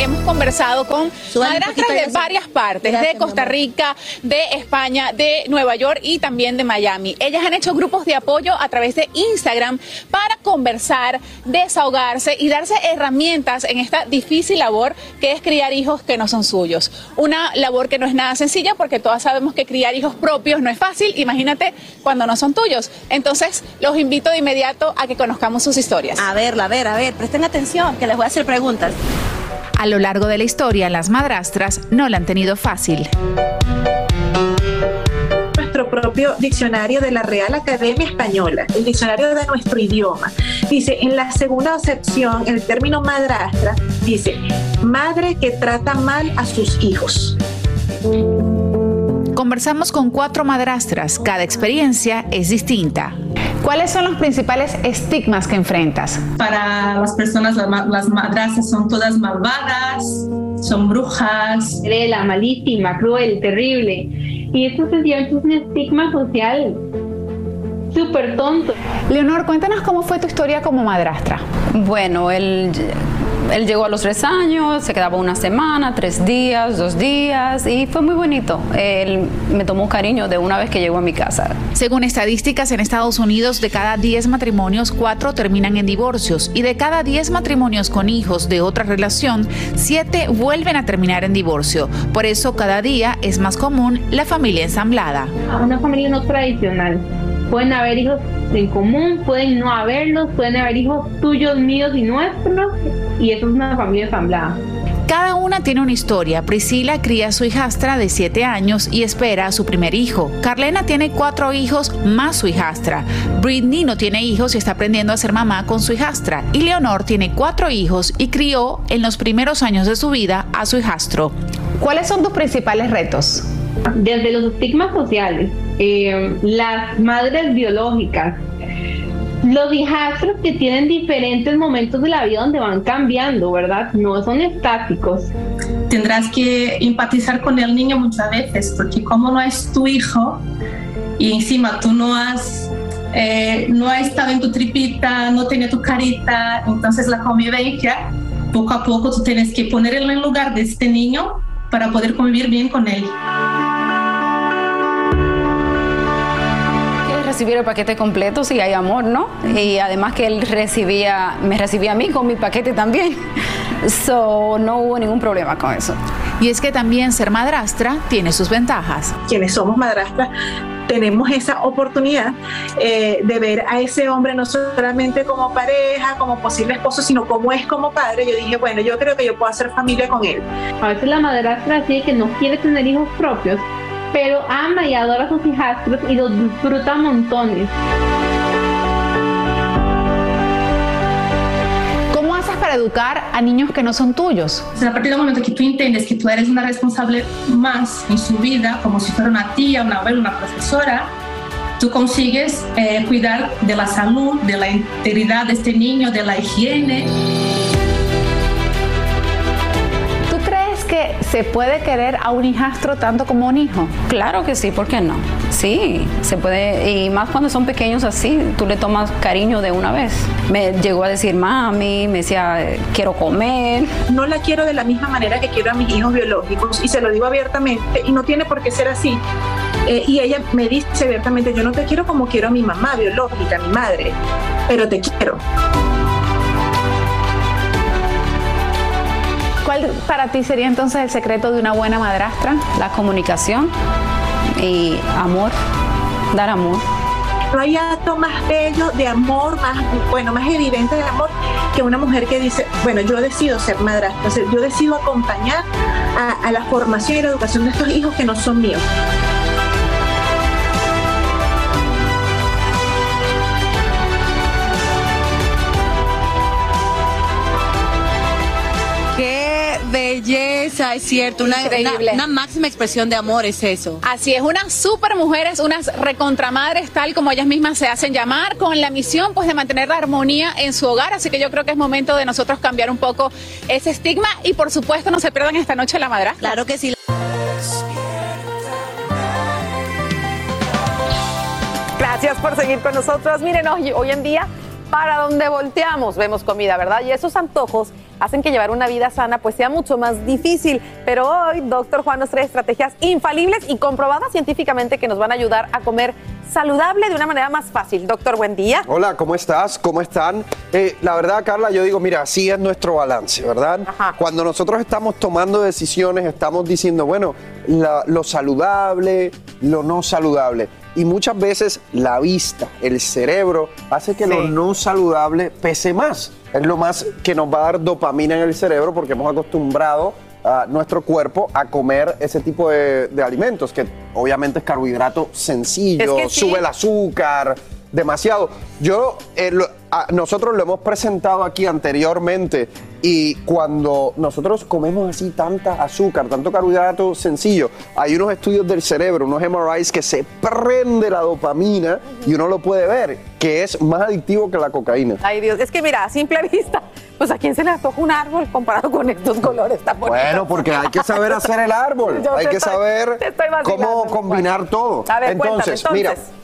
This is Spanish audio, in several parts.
hemos conversado con madrastras de varias partes, de Costa Rica, de España, de Nueva York y también de Miami. Ellas han hecho grupos de apoyo a través de Instagram para conversar, desahogarse y darse herramientas en esta difícil labor que es criar hijos que no son suyos. Una labor que no es nada sencilla porque todas sabemos que criar hijos propios no es fácil, imagínate cuando no son tuyos. Entonces, los invito de inmediato a que conozcamos sus historias. A ver, a ver, a ver, presten atención, que les voy a hacer preguntas. A lo largo de la historia, las madrastras no la han tenido fácil. Nuestro propio diccionario de la Real Academia Española, el diccionario de nuestro idioma, dice en la segunda acepción el término madrastra dice madre que trata mal a sus hijos. Conversamos con cuatro madrastras, cada experiencia es distinta. ¿Cuáles son los principales estigmas que enfrentas? Para las personas, las, las madrastras son todas malvadas, son brujas. La malísima, cruel, terrible. Y eso es un estigma social súper tonto. Leonor, cuéntanos cómo fue tu historia como madrastra. Bueno, él, él llegó a los tres años, se quedaba una semana, tres días, dos días y fue muy bonito. Él me tomó cariño de una vez que llegó a mi casa. Según estadísticas en Estados Unidos, de cada 10 matrimonios, 4 terminan en divorcios y de cada 10 matrimonios con hijos de otra relación, 7 vuelven a terminar en divorcio. Por eso cada día es más común la familia ensamblada. Una familia no tradicional. Pueden haber hijos en común, pueden no haberlos, pueden haber hijos tuyos, míos y nuestros, y eso es una familia ensamblada. Cada una tiene una historia. Priscila cría a su hijastra de 7 años y espera a su primer hijo. Carlena tiene cuatro hijos más su hijastra. Britney no tiene hijos y está aprendiendo a ser mamá con su hijastra. Y Leonor tiene cuatro hijos y crió en los primeros años de su vida a su hijastro. ¿Cuáles son tus principales retos? Desde los estigmas sociales, eh, las madres biológicas, los hijastros que tienen diferentes momentos de la vida donde van cambiando, ¿verdad? No son estáticos. Tendrás que empatizar con el niño muchas veces, porque como no es tu hijo y encima tú no has, eh, no has estado en tu tripita, no tiene tu carita, entonces la convivencia, poco a poco tú tienes que ponerlo en el lugar de este niño para poder convivir bien con él. Recibir el paquete completo si hay amor, ¿no? Y además que él recibía, me recibía a mí con mi paquete también. So, no hubo ningún problema con eso. Y es que también ser madrastra tiene sus ventajas. Quienes somos madrastras tenemos esa oportunidad eh, de ver a ese hombre no solamente como pareja, como posible esposo, sino como es como padre. Yo dije, bueno, yo creo que yo puedo hacer familia con él. A veces la madrastra dice que no quiere tener hijos propios, pero ama y adora a sus hijastros y los disfruta montones. ¿Cómo haces para educar a niños que no son tuyos? A partir del momento que tú entiendes que tú eres una responsable más en su vida, como si fuera una tía, una abuela, una profesora, tú consigues eh, cuidar de la salud, de la integridad de este niño, de la higiene. ¿Se puede querer a un hijastro tanto como un hijo? Claro que sí, ¿por qué no? Sí, se puede, y más cuando son pequeños así, tú le tomas cariño de una vez. Me llegó a decir mami, me decía, quiero comer. No la quiero de la misma manera que quiero a mis hijos biológicos y se lo digo abiertamente y no tiene por qué ser así. Eh, y ella me dice abiertamente, yo no te quiero como quiero a mi mamá biológica, a mi madre, pero te quiero. ¿Cuál para ti sería entonces el secreto de una buena madrastra? La comunicación y amor, dar amor. No hay acto más bello de amor, más bueno, más evidente de amor que una mujer que dice, bueno, yo decido ser madrastra, yo decido acompañar a la formación y la educación de estos hijos que no son míos. Es cierto. Una, Increíble. una- una máxima expresión de amor es eso. Así es, unas super mujeres, unas recontramadres, tal como ellas mismas se hacen llamar, con la misión pues de mantener la armonía en su hogar. Así que yo creo que es momento de nosotros cambiar un poco ese estigma y por supuesto no se pierdan esta noche la madrastra. Claro que sí. Gracias por seguir con nosotros. Miren, hoy, hoy en día, para donde volteamos, vemos comida, ¿verdad? Y esos antojos hacen que llevar una vida sana pues sea mucho más difícil. Pero hoy, doctor Juan nos trae estrategias infalibles y comprobadas científicamente que nos van a ayudar a comer saludable de una manera más fácil. Doctor, buen día. Hola, ¿cómo estás? ¿Cómo están? Eh, la verdad, Carla, yo digo, mira, así es nuestro balance, ¿verdad? Cuando nosotros estamos tomando decisiones, estamos diciendo, bueno, la- lo saludable, lo no saludable. Y muchas veces la vista, el cerebro, hace que lo no saludable pese más. Es lo más que nos va a dar dopamina en el cerebro porque hemos acostumbrado a nuestro cuerpo a comer ese tipo de, de alimentos, que obviamente es carbohidrato sencillo, Es que sí. sube el azúcar, demasiado. Yo, eh, lo- nosotros lo hemos presentado aquí anteriormente y cuando nosotros comemos así tanta azúcar, tanto carbohidrato sencillo, hay unos estudios del cerebro, unos MRIs que se prende la dopamina y uno lo puede ver, que es más adictivo que la cocaína. Ay Dios, es que mira, a simple vista, pues a quién se le antoja un árbol comparado con estos colores tan bonitos. Bueno, porque hay que saber hacer el árbol, Yo hay que estoy- saber cómo mi combinar todo. A ver, cuéntame, entonces, mira, entonces.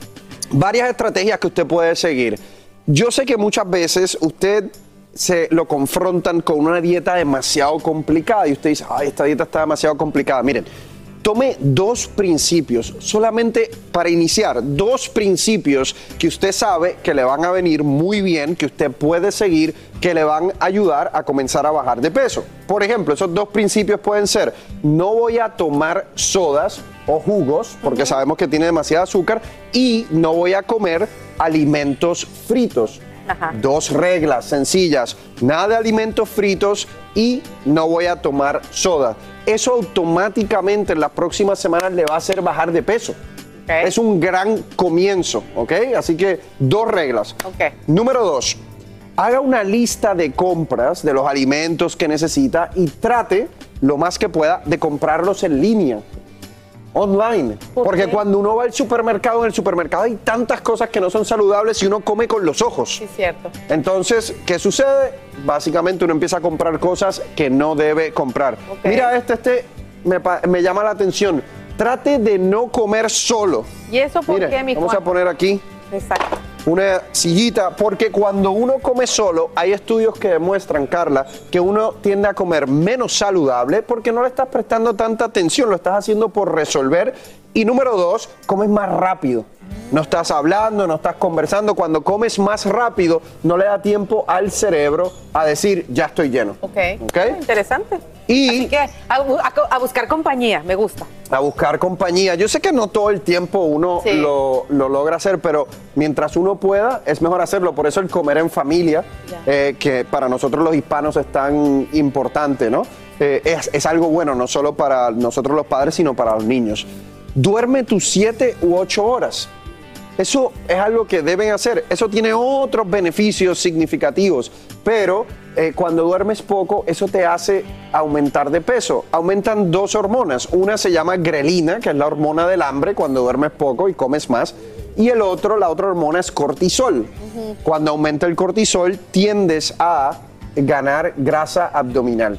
varias estrategias que usted puede seguir. Yo sé que muchas veces usted se lo confrontan con una dieta demasiado complicada y usted dice, ay, esta dieta está demasiado complicada. Miren, tome dos principios, solamente para iniciar, dos principios que usted sabe que le van a venir muy bien, que usted puede seguir, que le van a ayudar a comenzar a bajar de peso. Por ejemplo, esos dos principios pueden ser, no voy a tomar sodas o jugos, porque sabemos que tiene demasiado azúcar, y no voy a comer alimentos fritos. Dos reglas sencillas, nada de alimentos fritos y no voy a tomar soda. Eso automáticamente en las próximas semanas le va a hacer bajar de peso. Es un gran comienzo, ¿ok? Así que dos reglas. Número dos, haga una lista de compras de los alimentos que necesita y trate lo más que pueda de comprarlos en línea online. Porque cuando uno va al supermercado, en el supermercado hay tantas cosas que no son saludables y uno come con los ojos. Sí, cierto. Entonces, ¿qué sucede? Básicamente uno empieza a comprar cosas que no debe comprar. Mira, este, este me, me llama la atención. Trate de no comer solo. ¿Y eso por qué, mi vamos Juan? a poner aquí Exacto. Una sillita, porque cuando uno come solo, hay estudios que demuestran, Carla, que uno tiende a comer menos saludable porque no le estás prestando tanta atención, lo estás haciendo por resolver. Y número dos, comes más rápido. No estás hablando, no estás conversando. Cuando comes más rápido, no le da tiempo al cerebro a decir, ya estoy lleno. Ok. ¿Ok? Interesante. Y Así que a, buscar compañía, me gusta. a buscar compañía. Yo sé que no todo el tiempo uno Sí. lo, lo logra hacer, pero mientras uno pueda, es mejor hacerlo. Por eso el comer en familia, eh, que para nosotros los hispanos es tan importante, ¿no? Eh, es, es algo bueno, no solo para nosotros los padres, sino para los niños. Duerme tus siete u ocho horas. Eso es algo que deben hacer. Eso tiene otros beneficios significativos, pero eh, cuando duermes poco, eso te hace aumentar de peso. Aumentan dos hormonas. Una se llama grelina, que es la hormona del hambre cuando duermes poco y comes más. Y el otro, la otra hormona es cortisol. Cuando aumenta el cortisol, tiendes a ganar grasa abdominal.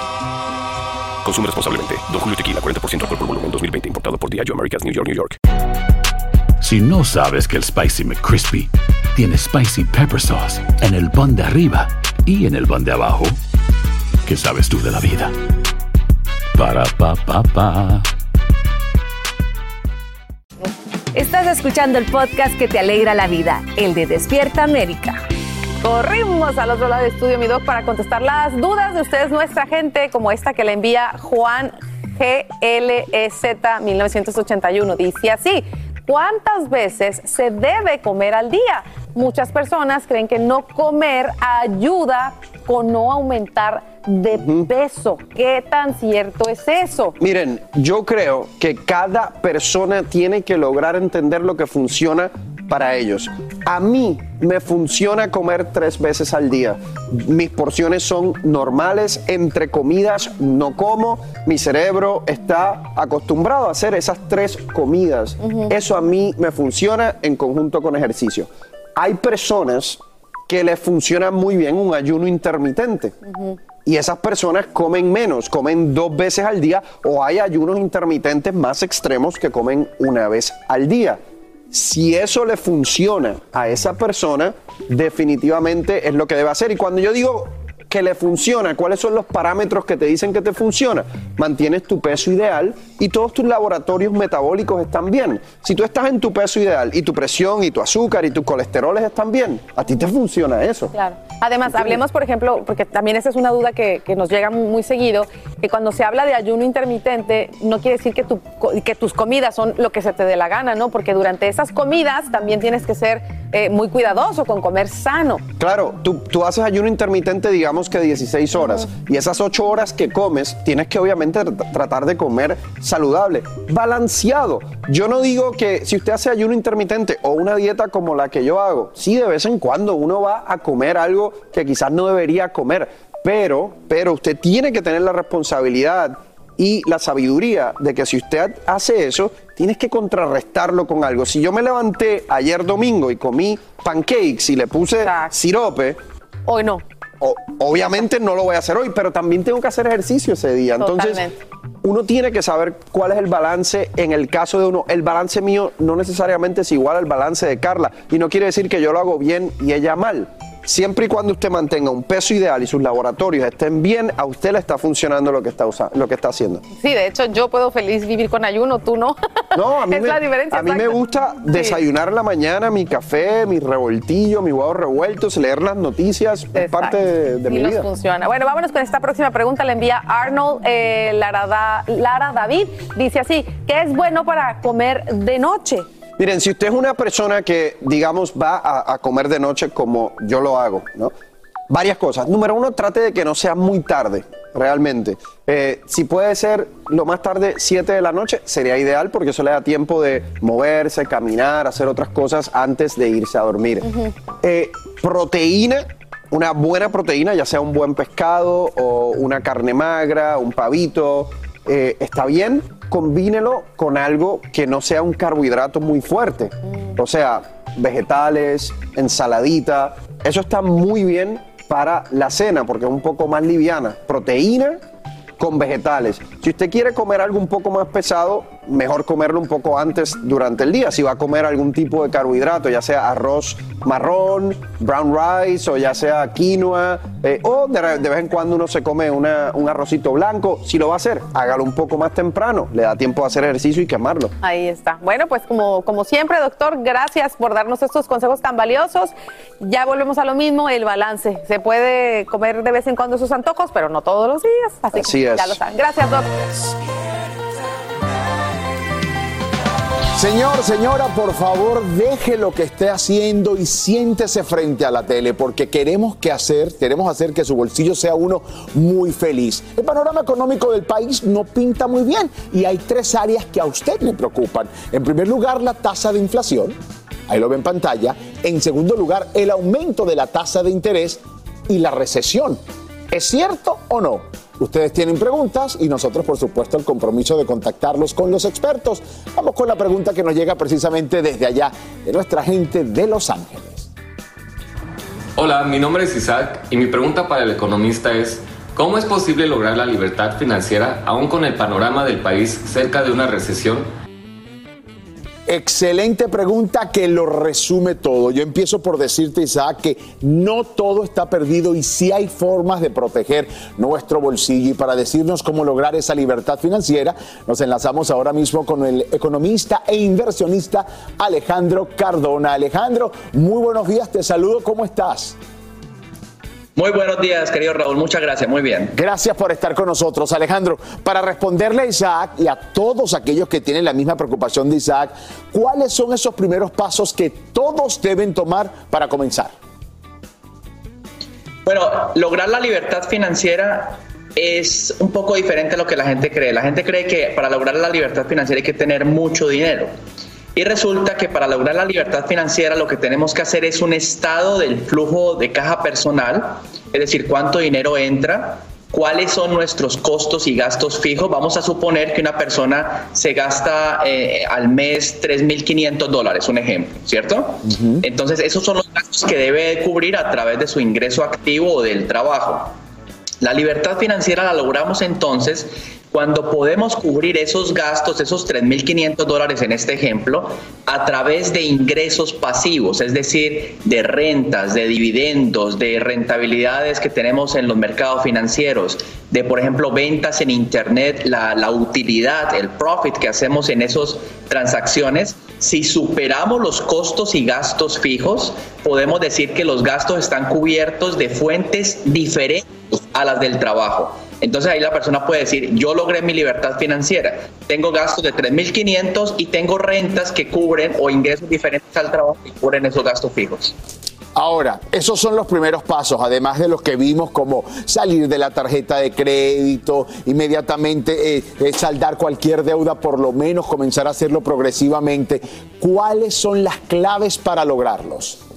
Consume responsablemente. Don Julio Tequila, 40% alcohol por volumen, 2020. Importado por Diageo Americas, New York, New York. Si no sabes que el Spicy McCrispy tiene Spicy Pepper Sauce en el pan de arriba y en el pan de abajo, ¿qué sabes tú de la vida? Para, pa, pa, pa. Estás escuchando el podcast que te alegra la vida, el de Despierta América. Corrimos al otro lado del estudio, mi doc, para contestar las dudas de ustedes, nuestra gente, como esta que le envía Juan GLEZ 1981. Dice así, ¿cuántas veces se debe comer al día? Muchas personas creen que no comer ayuda con no aumentar de peso. ¿Qué tan cierto es eso? Miren, yo creo que cada persona tiene que lograr entender lo que funciona para ellos. A mí me funciona comer tres veces al día. Mis porciones son normales, entre comidas no como. Mi cerebro está acostumbrado a hacer esas tres comidas. Eso a mí me funciona en conjunto con ejercicio. Hay personas que les funciona muy bien un ayuno intermitente. Y esas personas comen menos, comen dos veces al día o hay ayunos intermitentes más extremos que comen una vez al día. Si eso le funciona a esa persona, definitivamente es lo que debe hacer. Y cuando yo digo que le funciona, ¿cuáles son los parámetros que te dicen que te funciona? Mantienes tu peso ideal y todos tus laboratorios metabólicos están bien. Si tú estás en tu peso ideal y tu presión y tu azúcar y tus colesteroles están bien, a ti te funciona eso. Claro. Además, hablemos, por ejemplo, porque también esa es una duda que, que nos llega muy, seguido, que cuando se habla de ayuno intermitente, no quiere decir que, tu, que tus comidas son lo que se te dé la gana, ¿no? Porque durante esas comidas también tienes que ser eh, muy cuidadoso con comer sano. Claro, tú, tú haces ayuno intermitente, digamos que 16 horas, y esas 8 horas que comes, tienes que obviamente tr- tratar de comer saludable, balanceado. Yo no digo que si usted hace ayuno intermitente o una dieta como la que yo hago, sí, de vez en cuando uno va a comer algo que quizás no debería comer, pero, pero usted tiene que tener la responsabilidad y la sabiduría de que si usted hace eso, tienes que contrarrestarlo con algo. Si yo me levanté ayer domingo y comí pancakes y le puse sirope, hoy no. Obviamente no lo voy a hacer hoy, pero también tengo que hacer ejercicio ese día. Entonces, Totalmente. uno tiene que saber cuál es el balance en el caso de uno. El balance mío no necesariamente es igual al balance de Carla y no quiere decir que yo lo hago bien y ella mal. Siempre y cuando usted mantenga un peso ideal y sus laboratorios estén bien, a usted le está funcionando lo que está, usa- lo que está haciendo. Sí, de hecho, yo puedo feliz vivir con ayuno, tú no. No, a mí, es me, la diferencia. a mí me gusta desayunar en la mañana, mi café, mi revoltillo, mi huevos revueltos, leer las noticias, es parte de, de Sí mi nos vida. funciona. Bueno, vámonos con esta próxima pregunta. Le envía Arnold eh, Lara, Lara David. Dice así, ¿qué es bueno para comer de noche? Miren, si usted es una persona que, digamos, va a, a comer de noche como yo lo hago, ¿no? Varias cosas. Número uno, trate de que no sea muy tarde, realmente. Eh, si puede ser lo más tarde 7 de la noche, sería ideal porque eso le da tiempo de moverse, caminar, hacer otras cosas antes de irse a dormir. Eh, proteína, una buena proteína, ya sea un buen pescado o una carne magra, un pavito, eh, está bien, combínelo con algo que no sea un carbohidrato muy fuerte. O sea, vegetales, ensaladita, eso está muy bien para la cena porque es un poco más liviana. Proteína con vegetales. Si usted quiere comer algo un poco más pesado, mejor comerlo un poco antes durante el día. Si va a comer algún tipo de carbohidrato, ya sea arroz marrón, brown rice o ya sea quinoa, eh, o de, de vez en cuando uno se come una- un arrocito blanco, si lo va a hacer, hágalo un poco más temprano, le da tiempo a hacer ejercicio y quemarlo. Ahí está. Bueno, pues como, como siempre, doctor, gracias por darnos estos consejos tan valiosos. Ya volvemos a lo mismo, el balance. Se puede comer de vez en cuando sus antojos, pero no todos los días. Así, Así que es. ya lo saben. Gracias, doctor. Señor, señora, por favor, deje lo que esté haciendo y siéntese frente a la tele, porque queremos que hacer, queremos hacer que su bolsillo sea uno muy feliz. El panorama económico del país no pinta muy bien y hay tres áreas que a usted le preocupan. En primer lugar, la tasa de inflación. Ahí lo ve en pantalla. En segundo lugar, el aumento de la tasa de interés y la recesión. ¿Es cierto o no? Ustedes tienen preguntas y nosotros, por supuesto, el compromiso de contactarlos con los expertos. Vamos con la pregunta que nos llega precisamente desde allá, de nuestra gente de Los Ángeles. Hola, mi nombre es Isaac y mi pregunta para el economista es, ¿cómo es posible lograr la libertad financiera aún con el panorama del país cerca de una recesión? Excelente pregunta que lo resume todo. Yo empiezo por decirte, Isaac, que no todo está perdido y sí hay formas de proteger nuestro bolsillo. Y para decirnos cómo lograr esa libertad financiera, nos enlazamos ahora mismo con el economista e inversionista Alejandro Cardona. Alejandro, muy buenos días, te saludo, ¿cómo estás? Muy buenos días, querido Raúl. Muchas gracias. Muy bien. Gracias por estar con nosotros, Alejandro. Para responderle a Isaac y a todos aquellos que tienen la misma preocupación de Isaac, ¿cuáles son esos primeros pasos que todos deben tomar para comenzar? Bueno, lograr la libertad financiera es un poco diferente a lo que la gente cree. La gente cree que para lograr la libertad financiera hay que tener mucho dinero. Y resulta que para lograr la libertad financiera lo que tenemos que hacer es un estado del flujo de caja personal, es decir, cuánto dinero entra, cuáles son nuestros costos y gastos fijos. Vamos a suponer que una persona se gasta eh, al mes 3.500 dólares, un ejemplo, ¿cierto? Entonces, esos son los gastos que debe cubrir a través de su ingreso activo o del trabajo. La libertad financiera la logramos entonces cuando podemos cubrir esos gastos, esos 3.500 dólares en este ejemplo, a través de ingresos pasivos, es decir, de rentas, de dividendos, de rentabilidades que tenemos en los mercados financieros, de, por ejemplo, ventas en Internet, la, la utilidad, el profit que hacemos en esas transacciones. Si superamos los costos y gastos fijos, podemos decir que los gastos están cubiertos de fuentes diferentes a las del trabajo. Entonces ahí la persona puede decir, yo logré mi libertad financiera, tengo gastos de 3.500 y tengo rentas que cubren o ingresos diferentes al trabajo que cubren esos gastos fijos. Ahora, esos son los primeros pasos, además de los que vimos como salir de la tarjeta de crédito, inmediatamente eh, eh, saldar cualquier deuda, por lo menos comenzar a hacerlo progresivamente. ¿Cuáles son las claves para lograrlos?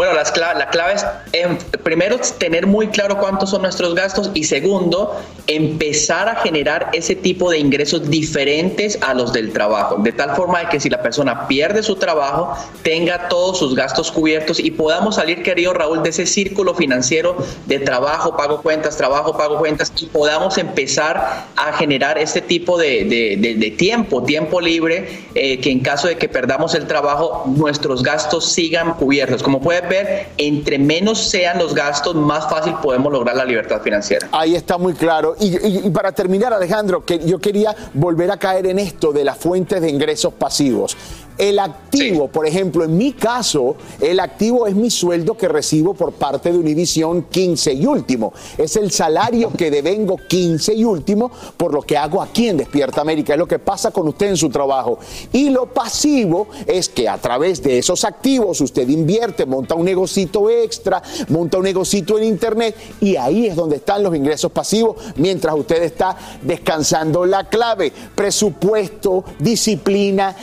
Bueno, las cla- la clave es, em, primero, tener muy claro cuántos son nuestros gastos y segundo, empezar a generar ese tipo de ingresos diferentes a los del trabajo, de tal forma de que si la persona pierde su trabajo, tenga todos sus gastos cubiertos y podamos salir, querido Raúl, de ese círculo financiero de trabajo, pago cuentas, trabajo, pago cuentas y podamos empezar a generar este tipo de, de- tiempo, tiempo libre, eh, que en caso de que perdamos el trabajo, nuestros gastos sigan cubiertos. Como puedes entre menos sean los gastos, más fácil podemos lograr la libertad financiera. Ahí está muy claro. Y- y para terminar, Alejandro, que yo quería volver a caer en esto de las fuentes de ingresos pasivos. El activo, por ejemplo, en mi caso, el activo es mi sueldo que recibo por parte de Univisión 15 y último. Es el salario que devengo 15 y último por lo que hago aquí en Despierta América. Es lo que pasa con usted en su trabajo. Y lo pasivo es que a través de esos activos usted invierte, monta un negocito extra, monta un negocito en internet y ahí es donde están los ingresos pasivos mientras usted está descansando. La clave, presupuesto, disciplina,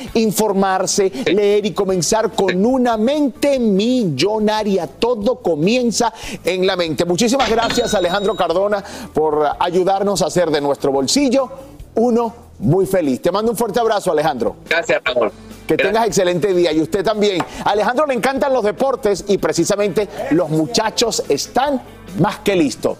leer y comenzar con una mente millonaria. Todo comienza en la mente. Muchísimas gracias Alejandro Cardona por ayudarnos a hacer de nuestro bolsillo uno muy feliz. Te mando un fuerte abrazo Alejandro. Gracias, Raúl. Que tengas excelente día y usted también. A Alejandro le encantan los deportes y precisamente los muchachos están más que listos.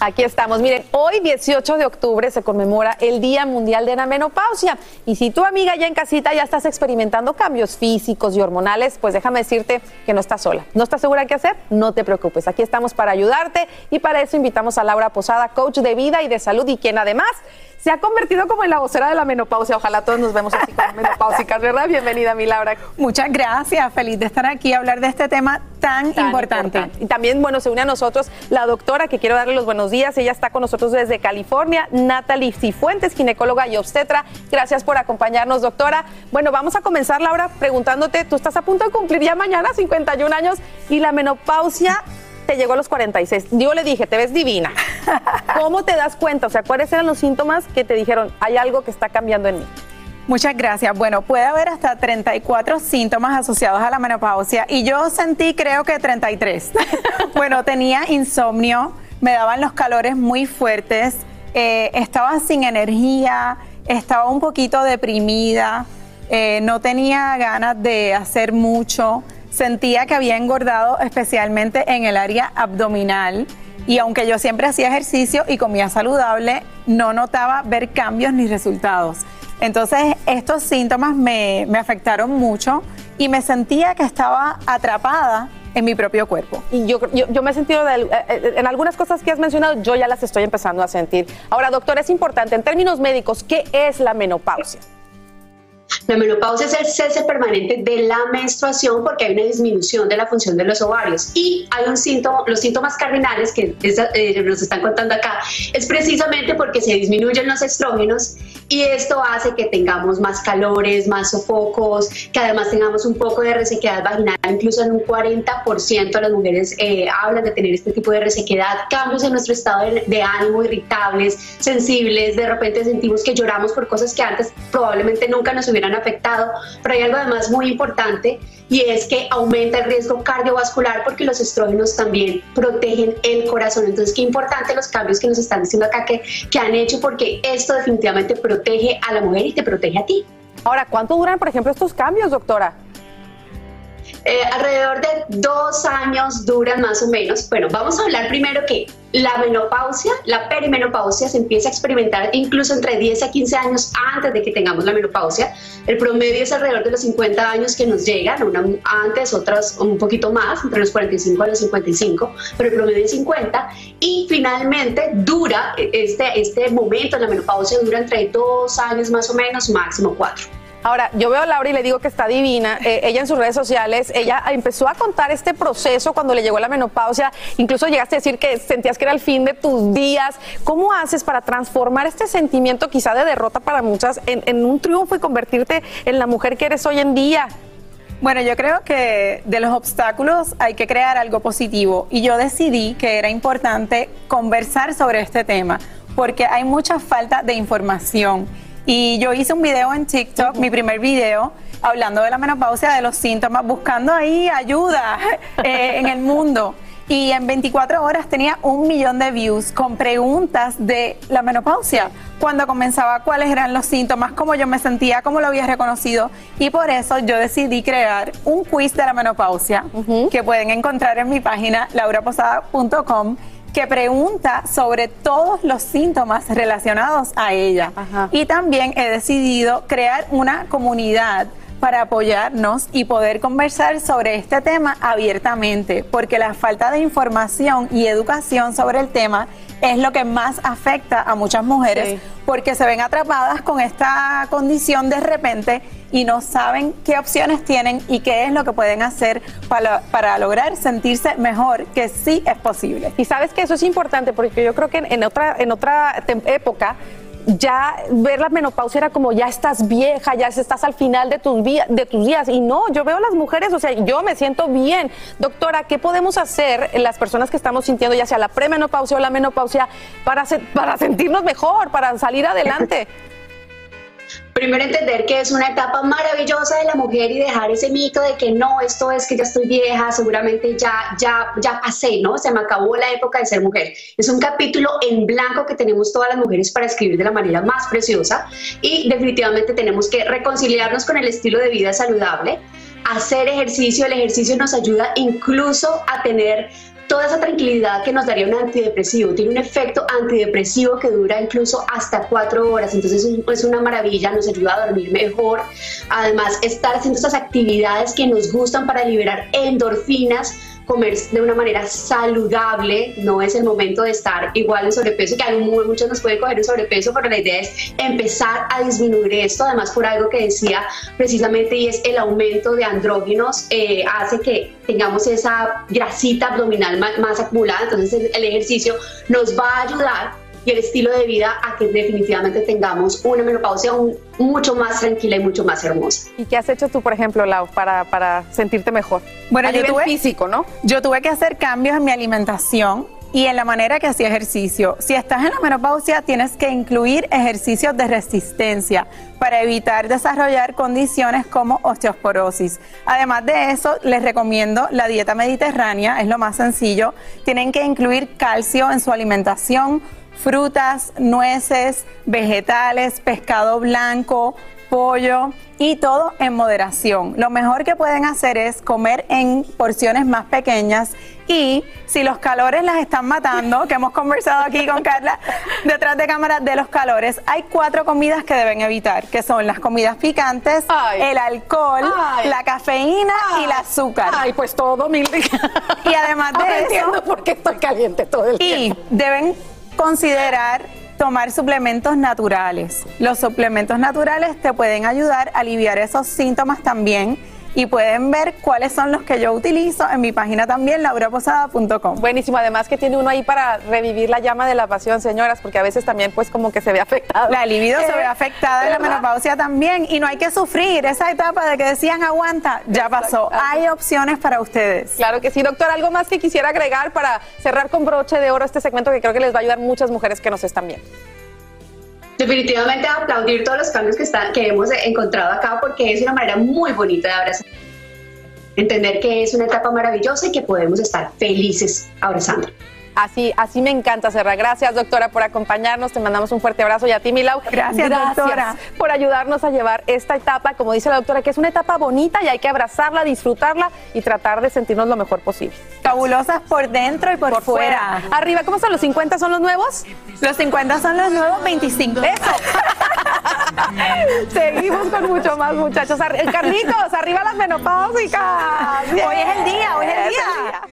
Aquí estamos. Miren, hoy 18 de octubre se conmemora el Día Mundial de la Menopausia. Y si tu amiga ya en casita ya estás experimentando cambios físicos y hormonales, pues déjame decirte que no estás sola. ¿No estás segura qué hacer? No te preocupes. Aquí estamos para ayudarte y para eso invitamos a Laura Posada, coach de vida y de salud y quien además se ha convertido como en la vocera de la menopausia. Ojalá todos nos vemos así como menopáusicas, ¿verdad? Bienvenida, mi Laura. Muchas gracias, feliz de estar aquí a hablar de este tema tan, importante. Y también, bueno, se une a nosotros la doctora, que quiero darle los buenos días. Ella está con nosotros desde California, Natalie Cifuentes, ginecóloga y obstetra. Gracias por acompañarnos, doctora. Bueno, vamos a comenzar, Laura, preguntándote, tú estás a punto de cumplir ya mañana 51 años y la menopausia te llegó a los 46. Yo le dije, te ves divina. ¿Cómo te das cuenta? O sea, ¿cuáles eran los síntomas que te dijeron, hay algo que está cambiando en mí? Muchas gracias. Bueno, puede haber hasta 34 síntomas asociados a la menopausia y yo sentí creo que 33. bueno, tenía insomnio, me daban los calores muy fuertes, eh, estaba sin energía, estaba un poquito deprimida, eh, no tenía ganas de hacer mucho sentía que había engordado especialmente en el área abdominal y aunque yo siempre hacía ejercicio y comía saludable, no notaba ver cambios ni resultados. Entonces estos síntomas me, afectaron mucho y me sentía que estaba atrapada en mi propio cuerpo. Y yo, yo, me he sentido, eh, eh, en algunas cosas que has mencionado, yo ya las estoy empezando a sentir. Ahora, doctor, es importante, en términos médicos, ¿qué es la menopausia? La menopausia es el cese permanente de la menstruación porque hay una disminución de la función de los ovarios. Y hay un síntoma, los síntomas cardinales que eh, nos están contando acá es precisamente porque se disminuyen los estrógenos y esto hace que tengamos más calores, más sofocos, que además tengamos un poco de resequedad vaginal, incluso en un 40% de las mujeres eh, hablan de tener este tipo de resequedad, cambios en nuestro estado de, de ánimo, irritables, sensibles, de repente sentimos que lloramos por cosas que antes probablemente nunca nos hubieran afectado, pero hay algo además muy importante y es que aumenta el riesgo cardiovascular porque los estrógenos también protegen el corazón. Entonces, qué importante los cambios que nos están diciendo acá que, que han hecho porque esto definitivamente protege a la mujer y te protege a ti. Ahora, ¿cuánto duran, por ejemplo, estos cambios, doctora? Eh, alrededor de dos años duran más o menos. Bueno, vamos a hablar primero que la menopausia, la perimenopausia se empieza a experimentar incluso entre 10 a 15 años antes de que tengamos la menopausia. El promedio es alrededor de los 50 años que nos llegan, una antes, otras un poquito más, entre los 45 y los 55, pero el promedio es 50. Y finalmente dura, este, este momento, la menopausia dura entre dos años más o menos, máximo cuatro. Ahora, yo veo a Laura y le digo que está divina. Eh, ella en sus redes sociales, ella empezó a contar este proceso cuando le llegó la menopausia. Incluso llegaste a decir que sentías que era el fin de tus días. ¿Cómo haces para transformar este sentimiento quizá de derrota para muchas en, en un triunfo y convertirte en la mujer que eres hoy en día? Bueno, yo creo que de los obstáculos hay que crear algo positivo y yo decidí que era importante conversar sobre este tema porque hay mucha falta de información y yo hice un video en TikTok, mi primer video, hablando de la menopausia, de los síntomas, buscando ahí ayuda eh, en el mundo. Y en 24 horas tenía un millón de views con preguntas de la menopausia. Cuando comenzaba, cuáles eran los síntomas, cómo yo me sentía, cómo lo había reconocido. Y por eso yo decidí crear un quiz de la menopausia que pueden encontrar en mi página lauraposada.com que pregunta sobre todos los síntomas relacionados a ella. Y también he decidido crear una comunidad para apoyarnos y poder conversar sobre este tema abiertamente, porque la falta de información y educación sobre el tema es lo que más afecta a muchas mujeres, porque se ven atrapadas con esta condición de repente y no saben qué opciones tienen y qué es lo que pueden hacer para, para lograr sentirse mejor, que sí es posible. Y sabes que eso es importante porque yo creo que en, otra, en otra época ya ver la menopausia era como ya estás vieja, ya estás al final de tus, de tus días. Y no, yo veo a las mujeres, o sea, yo me siento bien. Doctora, ¿qué podemos hacer las personas que estamos sintiendo ya sea la premenopausia o la menopausia para, para sentirnos mejor, para salir adelante? Primero entender que es una etapa maravillosa de la mujer y dejar ese mito de que no, esto es que ya estoy vieja, seguramente ya, ya, ya pasé, ¿no? Se me acabó la época de ser mujer. Es un capítulo en blanco que tenemos todas las mujeres para escribir de la manera más preciosa y definitivamente tenemos que reconciliarnos con el estilo de vida saludable, hacer ejercicio, el ejercicio nos ayuda incluso a tener toda esa tranquilidad que nos daría un antidepresivo. Tiene un efecto antidepresivo que dura incluso hasta cuatro horas, entonces es una maravilla, nos ayuda a dormir mejor. Además, estar haciendo estas actividades que nos gustan para liberar endorfinas comer de una manera saludable, no es el momento de estar igual en sobrepeso, que a muchos nos pueden coger en sobrepeso, pero la idea es empezar a disminuir esto, además por algo que decía precisamente y es el aumento de andrógenos, eh, hace que tengamos esa grasita abdominal más, más acumulada, entonces el ejercicio nos va a ayudar y el estilo de vida a que definitivamente tengamos una menopausia mucho más tranquila y mucho más hermosa. ¿Y qué has hecho tú, por ejemplo, Lau, para, para sentirte mejor? Bueno, a yo nivel tuve, físico, ¿no? Yo tuve que hacer cambios en mi alimentación y en la manera que hacía ejercicio. Si estás en la menopausia, tienes que incluir ejercicios de resistencia para evitar desarrollar condiciones como osteoporosis. Además de eso, les recomiendo la dieta mediterránea, es lo más sencillo. Tienen que incluir calcio en su alimentación, frutas, nueces, vegetales, pescado blanco, pollo y todo en moderación. Lo mejor que pueden hacer es comer en porciones más pequeñas y si los calores las están matando, que hemos conversado aquí con Carla detrás de cámara de los calores, hay cuatro comidas que deben evitar, que son las comidas picantes, el alcohol, Ay. la cafeína y el azúcar. Ay, pues todo mil. Y además de Ahora eso, entiendo por qué estoy caliente todo el y tiempo. deben considerar tomar suplementos naturales. Los suplementos naturales te pueden ayudar a aliviar esos síntomas también y pueden ver cuáles son los que yo utilizo en mi página también, lauraposada.com. Buenísimo, además que tiene uno ahí para revivir la llama de la pasión, señoras, porque a veces también pues como que se ve afectada. La libido se Eh, ve afectada en la ¿verdad? menopausia también y no hay que sufrir esa etapa de que decían aguanta, ya pasó. Hay opciones para ustedes. Claro que sí, doctor. ¿Algo más que quisiera agregar para cerrar con broche de oro este segmento que creo que les va a ayudar muchas mujeres que nos están viendo? Definitivamente aplaudir todos los cambios que, hemos encontrado acá porque es una manera muy bonita de abrazar. Entender que es una etapa maravillosa y que podemos estar felices abrazando. Así, así me encanta, Serra. Gracias, doctora, por acompañarnos. Te mandamos un fuerte abrazo y a ti, Milau. Gracias, doctora. por ayudarnos a llevar esta etapa, como dice la doctora, que es una etapa bonita y hay que abrazarla, disfrutarla y tratar de sentirnos lo mejor posible. Fabulosas por dentro y por, fuera. Arriba, ¿cómo están los 50? ¿Son los nuevos? Los 50 son los nuevos 25. Eso. Seguimos con mucho más, muchachos. Carlitos, arriba las menopáusicas. Hoy es el día, hoy es el día.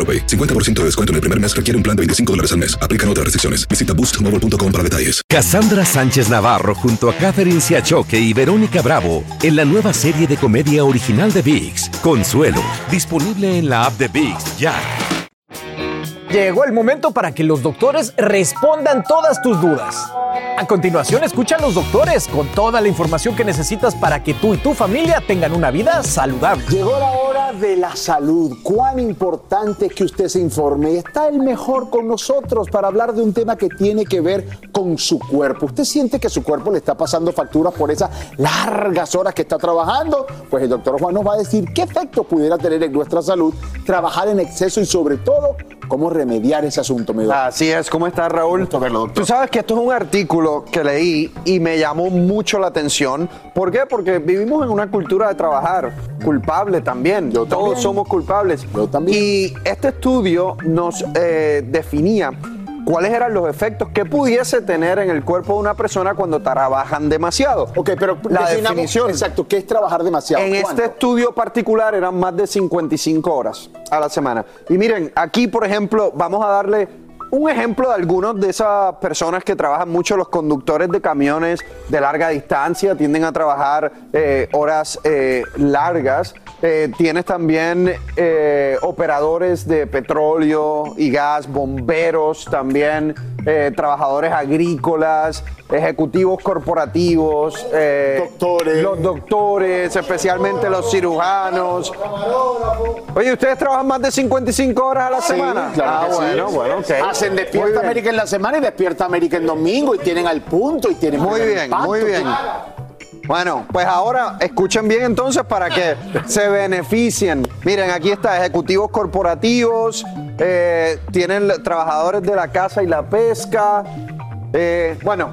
AroPay. 50% de descuento en el primer mes requiere un plan de 25 dólares al mes. Aplican otras restricciones. Visita boostmobile.com para detalles. Cassandra Sánchez Navarro junto a Catherine Siachoque y Verónica Bravo en la nueva serie de comedia original de VIX, Consuelo, disponible en la app de VIX ya. Llegó el momento para que los doctores respondan todas tus dudas. A continuación, escucha a los doctores con toda la información que necesitas para que tú y tu familia tengan una vida saludable. Llegó la hora de la salud. Cuán importante es que usted se informe. Está el mejor con nosotros para hablar de un tema que tiene que ver con su cuerpo. ¿Usted siente que su cuerpo le está pasando facturas por esas largas horas que está trabajando? Pues el doctor Juan nos va a decir qué efecto pudiera tener en nuestra salud trabajar en exceso y sobre todo cómo remediar ese asunto. Mi. Así es, ¿cómo está Raúl? Tú sabes que esto es un artículo que leí y me llamó mucho la atención. ¿Por qué? Porque vivimos en una cultura de trabajar culpable también. Todos también. somos culpables. Yo también. Y este estudio nos eh, definía cuáles eran los efectos que pudiese tener en el cuerpo de una persona cuando trabajan demasiado. Ok, pero la definición. Exacto, ¿qué es trabajar demasiado? En ¿Cuánto? este estudio particular eran más de 55 horas a la semana. Y miren, aquí, por ejemplo, vamos a darle un ejemplo de algunos de esas personas que trabajan mucho, los conductores de camiones de larga distancia, tienden a trabajar eh, horas eh, largas. Eh, tienes también operadores de petróleo y gas, bomberos también, eh, trabajadores agrícolas, ejecutivos corporativos, doctores. los doctores, especialmente los cirujanos. Oye, ¿ustedes trabajan más de 55 horas a la Sí, semana? claro ah, que sí. bueno, bueno, ok. Hacen Despierta. América en la semana y Despierta América en domingo y tienen al punto y tienen Muy bien, muy bien. Bueno, pues ahora escuchen bien entonces para que se beneficien. Miren, aquí está, ejecutivos corporativos, eh, tienen trabajadores de la casa y la pesca, eh, bueno,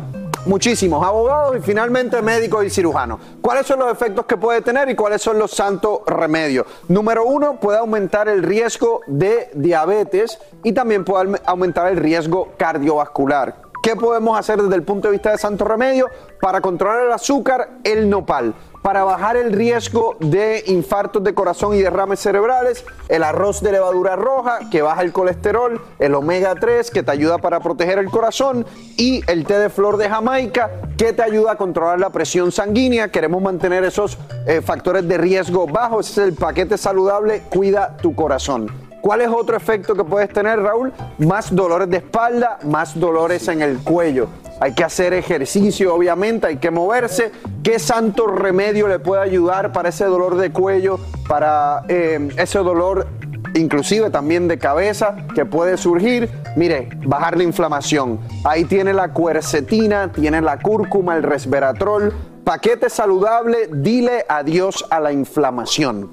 muchísimos abogados y finalmente médicos y cirujanos. ¿Cuáles son los efectos que puede tener y cuáles son los santos remedios? Número uno, puede aumentar el riesgo de diabetes y también puede aumentar el riesgo cardiovascular. ¿Qué podemos hacer desde el punto de vista de santo remedio? Para controlar el azúcar, el nopal. Para bajar el riesgo de infartos de corazón y derrames cerebrales, el arroz de levadura roja, que baja el colesterol, el omega 3, que te ayuda para proteger el corazón, y el té de flor de Jamaica, que te ayuda a controlar la presión sanguínea. Queremos mantener esos eh, factores de riesgo bajos. Ese es el paquete saludable, cuida tu corazón. ¿Cuál es otro efecto que puedes tener, Raúl? Más dolores de espalda, más dolores en el cuello. Hay que hacer ejercicio, obviamente, hay que moverse. ¿Qué santo remedio le puede ayudar para ese dolor de cuello, para eh, ese dolor inclusive también de cabeza que puede surgir? Mire, bajar la inflamación. Ahí tiene la cuercetina, tiene la cúrcuma, el resveratrol. Paquete saludable, dile adiós a la inflamación.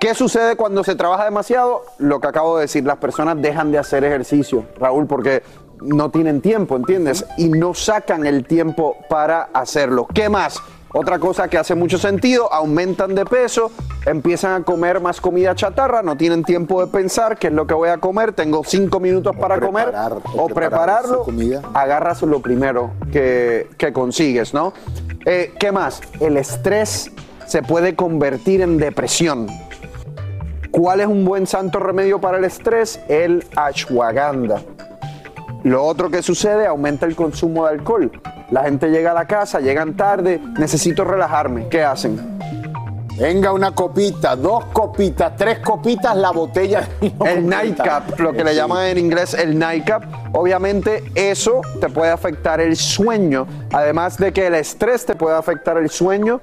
¿Qué sucede cuando se trabaja demasiado? Lo que acabo de decir, las personas dejan de hacer ejercicio, Raúl, porque no tienen tiempo, ¿entiendes? Y no sacan el tiempo para hacerlo. ¿Qué más? Otra cosa que hace mucho sentido, aumentan de peso, empiezan a comer más comida chatarra, no tienen tiempo de pensar qué es lo que voy a comer, tengo cinco minutos para comer preparar, o o preparar prepararlo, comida. agarras lo primero que, que consigues, ¿no? Eh, ¿Qué más? El estrés se puede convertir en depresión. ¿Cuál es un buen santo remedio para el estrés? El ashwagandha. Lo otro que sucede, aumenta el consumo de alcohol. La gente llega a la casa, llegan tarde, necesito relajarme. ¿Qué hacen? Venga, una copita, dos copitas, tres copitas, la botella. El nightcap, lo que le llaman en inglés el nightcap. Obviamente eso te puede afectar el sueño, además de que el estrés te puede afectar el sueño.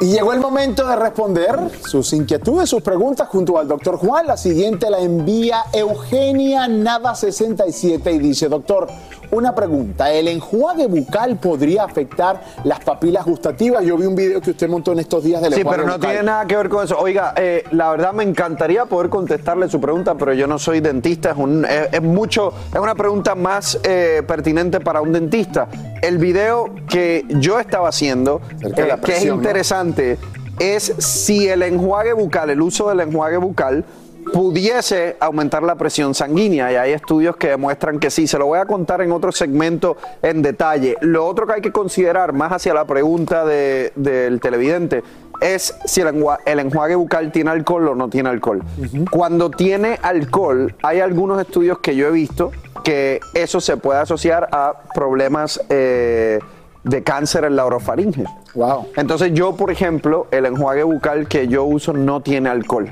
Y llegó el momento de responder sus inquietudes, sus preguntas junto al doctor Juan. La siguiente la envía Eugenia Nava 67 y dice, doctor, una pregunta, ¿el enjuague bucal podría afectar las papilas gustativas? Yo vi un video que usted montó en estos días del Sí, enjuague pero no bucal. tiene nada que ver con eso. Oiga, eh, la verdad me encantaría poder contestarle su pregunta, pero yo no soy dentista. Es, un- es- es mucho, es una pregunta más eh, pertinente para un dentista. El video que yo estaba haciendo, eh, que es interesante, es si el enjuague bucal, el uso del enjuague bucal, pudiese aumentar la presión sanguínea y hay estudios que demuestran que sí, se lo voy a contar en otro segmento en detalle. Lo otro que hay que considerar más hacia la pregunta de- del televidente es si el enjuague bucal tiene alcohol o no tiene alcohol. Cuando tiene alcohol, hay algunos estudios que yo he visto que eso se puede asociar a problemas eh, de cáncer en la orofaringe. Wow. Entonces yo, por ejemplo, el enjuague bucal que yo uso no tiene alcohol.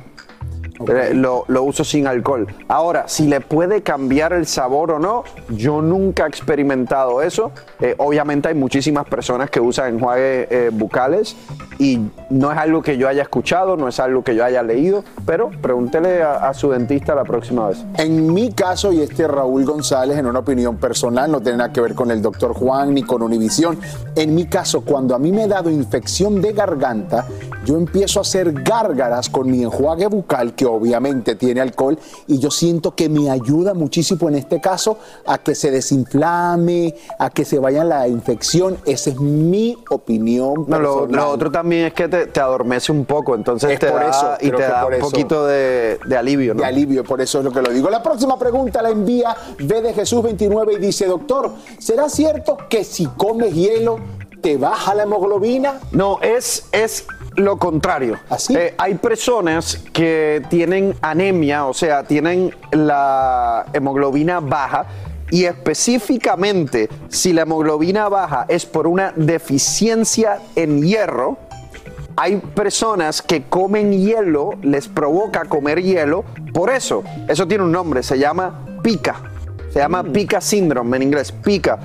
Eh, Lo, lo uso sin alcohol. Ahora, si le puede cambiar el sabor o no, yo nunca he experimentado eso. Eh, obviamente hay muchísimas personas que usan enjuagues eh, bucales y no es algo que yo haya escuchado, no es algo que yo haya leído, pero pregúntele a, a su dentista la próxima vez. En mi caso, y este Raúl González, en una opinión personal, no tiene nada que ver con el doctor Juan ni con Univisión. En mi caso, cuando a mí me he dado infección de garganta, yo empiezo a hacer gárgaras con mi enjuague bucal, que obviamente tiene alcohol, y yo siento que me ayuda muchísimo en este caso a que se desinflame, a que se vaya la infección. Esa es mi opinión. No, lo, otro también es que te, te adormece un poco, entonces Es te por da, eso, y te da un eso. poquito de, de alivio, ¿no? de alivio, por eso es lo que lo digo. La próxima pregunta la envía V de Jesús 29 y dice, doctor, ¿será cierto que si comes hielo te baja la hemoglobina? No, es, es lo contrario. ¿Así? Eh, hay personas que tienen anemia, o sea, tienen la hemoglobina baja. Y específicamente, si la hemoglobina baja es por una deficiencia en hierro, hay personas que comen hielo, les provoca comer hielo, por eso, eso tiene un nombre, se llama pica, se llama pica síndrome en inglés, pica.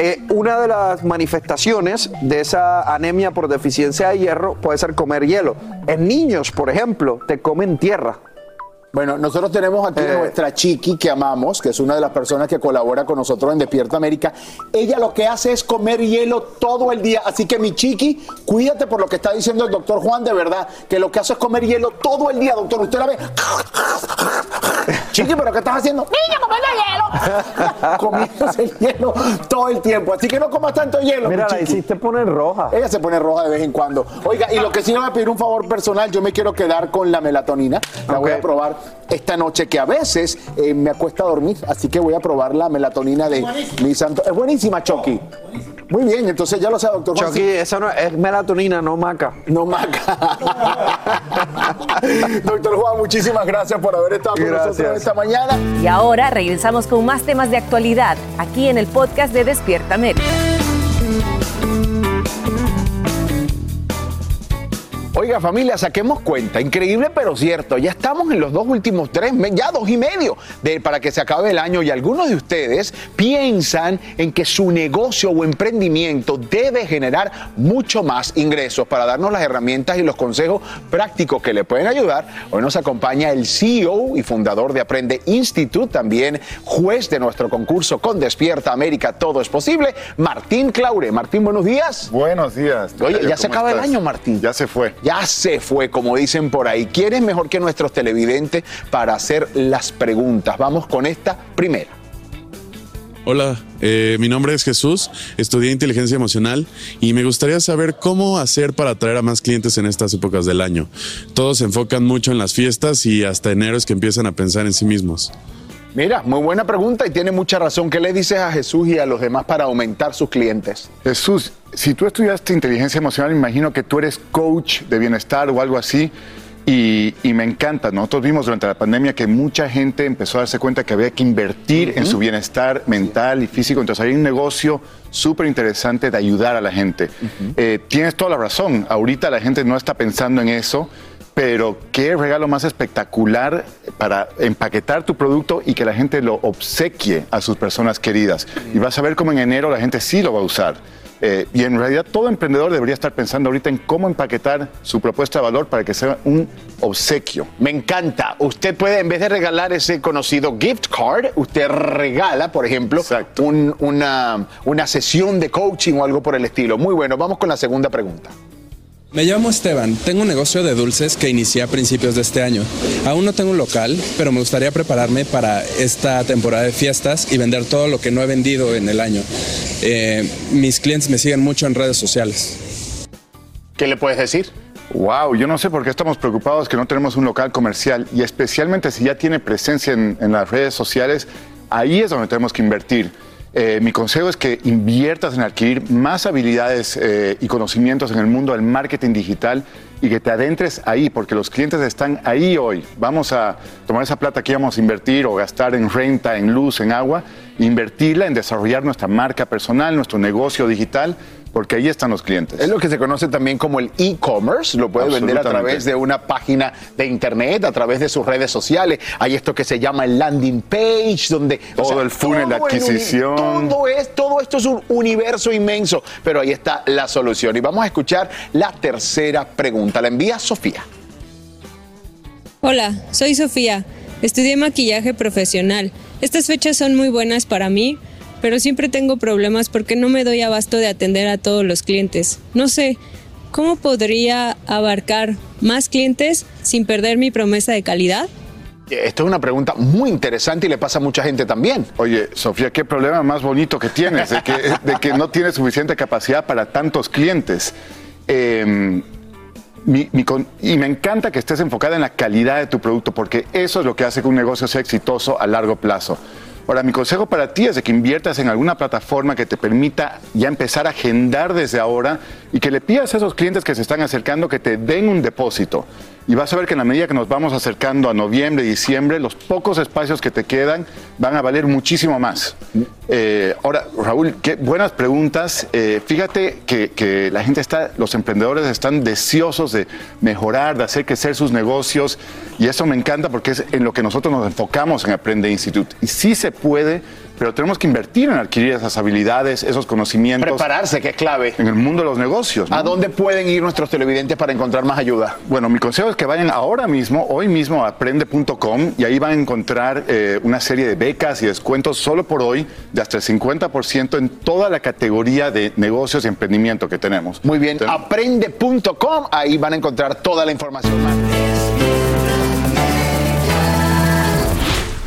Eh, una de las manifestaciones de esa anemia por deficiencia de hierro puede ser comer hielo. En niños, por ejemplo, te comen tierra. Bueno, nosotros tenemos aquí Eh. nuestra Chiqui, que amamos, que es una de las personas que colabora con nosotros en Despierta América. Ella lo que hace es comer hielo todo el día. Así que mi Chiqui, cuídate por lo que está diciendo el doctor Juan, de verdad, que lo que hace es comer hielo todo el día, doctor. Usted la ve. Chiqui, ¿pero qué estás haciendo? Niña, comiendo hielo. Comiéndose el hielo todo el tiempo. Así que no comas tanto hielo. Mira, mi la hiciste poner roja. Ella se pone roja de vez en cuando. Oiga, y lo que sí le voy a pedir un favor personal, yo me quiero quedar con la melatonina. La voy a probar esta noche, que a veces eh, me acuesta a dormir. Así que voy a probar la melatonina de mi santo. Es buenísima, Chucky. Muy bien, entonces ya lo sabe, doctor. Juan. Chucky, esa no es melatonina, no maca. No maca. doctor Juan, muchísimas gracias por haber estado con nosotros esta mañana. Y ahora regresamos con más temas de actualidad aquí en el podcast de Despierta América. Oiga familia, saquemos cuenta, increíble pero cierto, ya estamos en los dos últimos tres meses, ya dos y medio de, para que se acabe el año y algunos de ustedes piensan en que su negocio o emprendimiento debe generar mucho más ingresos. Para darnos las herramientas y los consejos prácticos que le pueden ayudar, hoy nos acompaña el CEO y fundador de Aprende Institute, también juez de nuestro concurso con Despierta América, todo es posible, Martín Claure. Martín, buenos días. Buenos días. Oye, ya se ¿cómo acaba el año, Martín. Ya se fue. Ya se fue, como dicen por ahí. ¿Quién es mejor que nuestros televidentes para hacer las preguntas? Vamos con esta primera. Hola, eh, mi nombre es Jesús, estudié inteligencia emocional y me gustaría saber cómo hacer para atraer a más clientes en estas épocas del año. Todos se enfocan mucho en las fiestas y hasta enero es que empiezan a pensar en sí mismos. Mira, muy buena pregunta y tiene mucha razón. ¿Qué le dices a Jesús y a los demás para aumentar sus clientes? Jesús, si tú estudiaste inteligencia emocional, me imagino que tú eres coach de bienestar o algo así. Y, y me encanta. Nosotros vimos durante la pandemia que mucha gente empezó a darse cuenta que había que invertir en su bienestar mental y físico. Entonces hay un negocio súper interesante de ayudar a la gente. Eh, tienes toda la razón. Ahorita la gente no está pensando en eso. Pero qué regalo más espectacular para empaquetar tu producto y que la gente lo obsequie a sus personas queridas. Y vas a ver cómo en enero la gente sí lo va a usar. Eh, y en realidad todo emprendedor debería estar pensando ahorita en cómo empaquetar su propuesta de valor para que sea un obsequio. Me encanta. Usted puede, en vez de regalar ese conocido gift card, usted regala, por ejemplo, un- una, una sesión de coaching o algo por el estilo. Muy bueno. Vamos con la segunda pregunta. Me llamo Esteban, tengo un negocio de dulces que inicié a principios de este año. Aún no tengo un local, pero me gustaría prepararme para esta temporada de fiestas y vender todo lo que no he vendido en el año. Eh, mis clientes me siguen mucho en redes sociales. ¿Qué le puedes decir? Wow, yo no sé por qué estamos preocupados que no tenemos un local comercial y especialmente si ya tiene presencia en, en las redes sociales, ahí es donde tenemos que invertir. Eh, mi consejo es que inviertas en adquirir más habilidades eh, y conocimientos en el mundo del marketing digital y que te adentres ahí, porque los clientes están ahí hoy. Vamos a tomar esa plata que íbamos a invertir o gastar en renta, en luz, en agua, invertirla en desarrollar nuestra marca personal, nuestro negocio digital, porque ahí están los clientes. Es lo que se conoce también como el e-commerce. Lo puede vender a través de una página de internet, a través de sus redes sociales. Hay esto que se llama el landing page, donde Todo el funnel de todo el uni- adquisición. todo, es, todo esto es un universo inmenso, pero ahí está la solución. Y vamos a escuchar la tercera pregunta. La envía Sofía. Hola, soy Sofía. Estudié maquillaje profesional. Estas fechas son muy buenas para mí, pero siempre tengo problemas porque no me doy abasto de atender a todos los clientes. No sé, ¿cómo podría abarcar más clientes sin perder mi promesa de calidad? Esta es una pregunta muy interesante y le pasa a mucha gente también. Oye, Sofía, qué problema más bonito que tienes, de que, de que no tienes suficiente capacidad para tantos clientes. Eh, mi- mi con- y me encanta que estés enfocada en la calidad de tu producto, porque eso es lo que hace que un negocio sea exitoso a largo plazo. Ahora, mi consejo para ti es de que inviertas en alguna plataforma que te permita ya empezar a agendar desde ahora y que le pidas a esos clientes que se están acercando que te den un depósito. Y vas a ver que en la medida que nos vamos acercando a noviembre, diciembre, los pocos espacios que te quedan van a valer muchísimo más. Eh, ahora, Raúl, qué buenas preguntas. Eh, fíjate que, que la gente está, los emprendedores están deseosos de mejorar, de hacer crecer sus negocios. Y eso me encanta porque es en lo que nosotros nos enfocamos en Aprende Institute. Y sí se puede, pero tenemos que invertir en adquirir esas habilidades, esos conocimientos. Prepararse, que es clave. En el mundo de los negocios. ¿no? ¿A dónde pueden ir nuestros televidentes para encontrar más ayuda? Bueno, mi consejo es que vayan ahora mismo, hoy mismo a aprende.com y ahí van a encontrar eh, una serie de becas y descuentos solo por hoy de hasta el 50% en toda la categoría de negocios y emprendimiento que tenemos. Muy bien, aprende.com, ahí van a encontrar toda la información.